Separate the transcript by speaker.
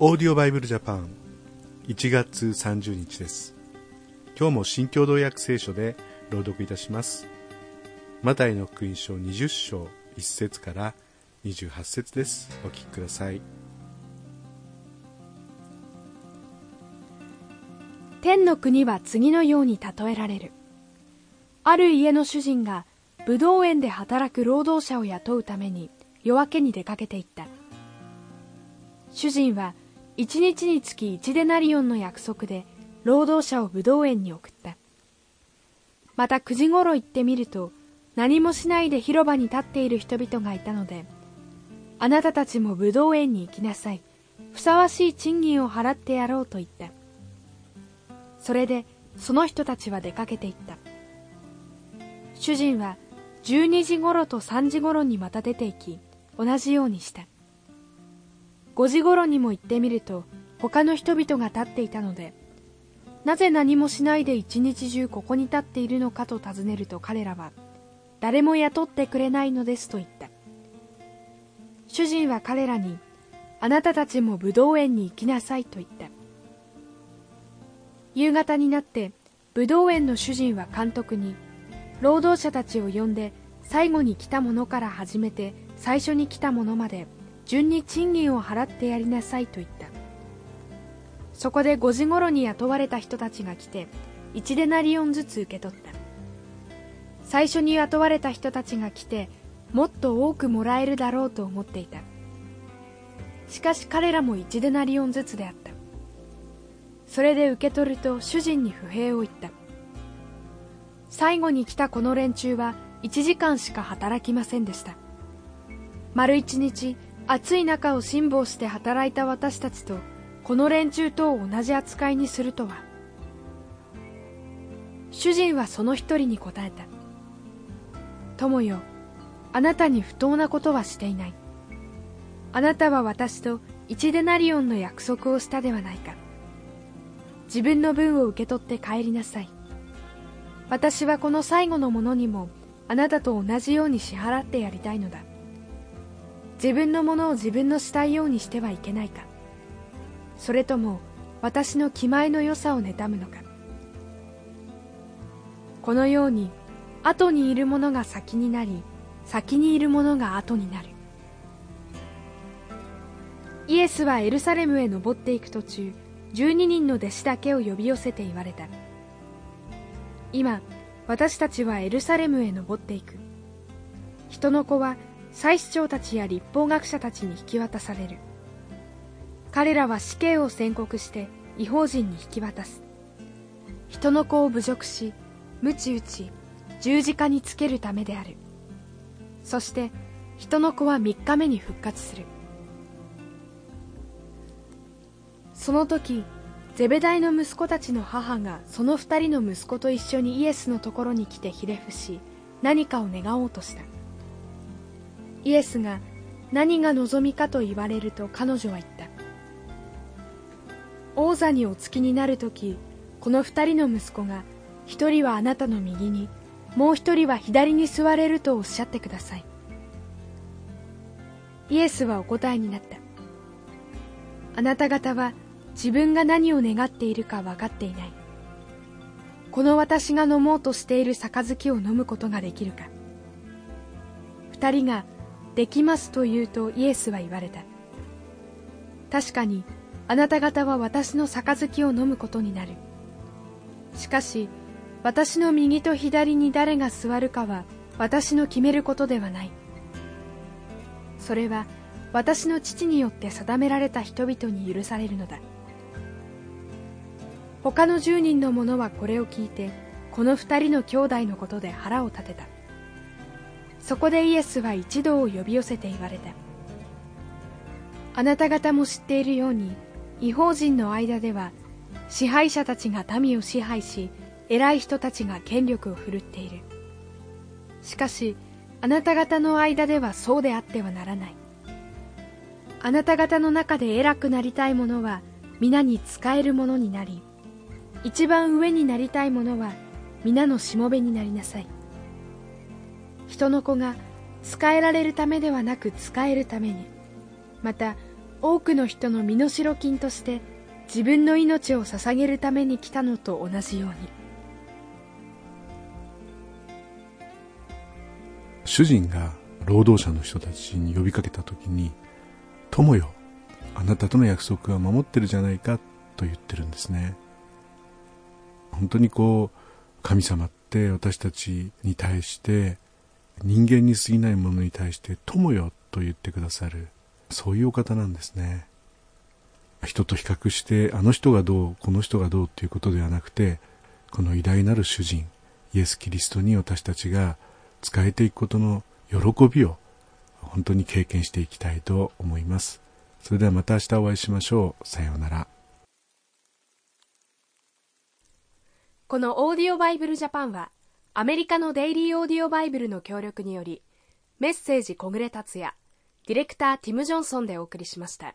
Speaker 1: オーディオバイブルジャパン。1月30日です。今日も新共同訳聖書で朗読いたします。マタイの福音書20章1節から28節です。お聞きください。
Speaker 2: 天の国は次のように例えられる。ある家の主人が武道園で働く労働者を雇うために夜明けに出かけていった。主人は一日につき一デナリオンの約束で労働者を武道園に送った。また9時ごろ行ってみると何もしないで広場に立っている人々がいたのであなたたちも武道園に行きなさい。ふさわしい賃金を払ってやろうと言った。それでその人たちは出かけていった。主人は12時ごろと3時ごろにまた出て行き同じようにした。5時ごろにも行ってみると他の人々が立っていたのでなぜ何もしないで一日中ここに立っているのかと尋ねると彼らは誰も雇ってくれないのですと言った。主人は彼らにあなたたちも武道園に行きなさいと言った。夕方になって武道園の主人は監督に労働者たちを呼んで最後に来た者から始めて最初に来た者まで順に賃金を払ってやりなさいと言った。そこで5時ごろに雇われた人たちが来て1デナリオンずつ受け取った。最初に雇われた人たちが来てもっと多くもらえるだろうと思っていた。しかし彼らも1デナリオンずつであった。それで受け取ると主人に不平を言った。最後に来たこの連中は1時間しか働きませんでした。丸一日暑い中を辛抱して働いた私たちとこの連中と同じ扱いにするとは。主人はその一人に答えた。友よあなたに不当なことはしていない。あなたは私と一デナリオンの約束をしたではないか。自分の分を受け取って帰りなさい。私はこの最後のものにもあなたと同じように支払ってやりたいのだ。自分のものを自分のしたいようにしてはいけないか。それとも私の気前の良さを妬むのか。このように後にいるものが先になり先にいるものが後になる。イエスはエルサレムへ登っていく途中12人の弟子だけを呼び寄せて言われた。今私たちはエルサレムへ登っていく。人の子は祭司長たちや立法学者たちに引き渡される。彼らは死刑を宣告して違法人に引き渡す。人の子を侮辱し鞭打ち十字架につけるためである。そして人の子は3日目に復活する。その時ゼベダイの息子たちの母がその二人の息子と一緒にイエスのところに来てひれ伏し何かを願おうとした。イエスが何が望みかと言われると彼女は言った。王座にお付きになる時この二人の息子が一人はあなたの右にもう一人は左に座れるとおっしゃってください。イエスはお答えになった。あなた方は自分が何を願っているか分かっていない。この私が飲もうとしている杯を飲むことができるか。二人ができますと言うとイエスは言われた。確かにあなた方は私の杯を飲むことになる。しかし私の右と左に誰が座るかは私の決めることではない。それは私の父によって定められた人々に許されるのだ。他の10人の者はこれを聞いてこの2人の兄弟のことで腹を立てた。そこでイエスは一同を呼び寄せて言われた。あなた方も知っているように違法人の間では支配者たちが民を支配し偉い人たちが権力を振るっている。しかしあなた方の間ではそうであってはならない。あなた方の中で偉くなりたい者は皆に仕える者になり一番上になりたい者は皆のしもべになりなさい。人の子が使えられるためではなく使えるためにまた多くの人の身代金として自分の命を捧げるために来たのと同じように。
Speaker 1: 主人が労働者の人たちに呼びかけた時に「友よあなたとの約束は守ってるじゃないか」と言ってるんですね。本当にこう神様って私たちに対して人間に過ぎないものに対して友よと言ってくださる。そういうお方なんですね。人と比較してあの人がどうこの人がどうっていうことではなくてこの偉大なる主人イエス・キリストに私たちが仕えていくことの喜びを本当に経験していきたいと思います。それではまた明日お会いしましょう。さようなら。
Speaker 2: このオーディオバイブルジャパンはアメリカのデイリーオーディオバイブルの協力によりメッセージ小暮達也ディレクターティム・ジョンソンでお送りしました。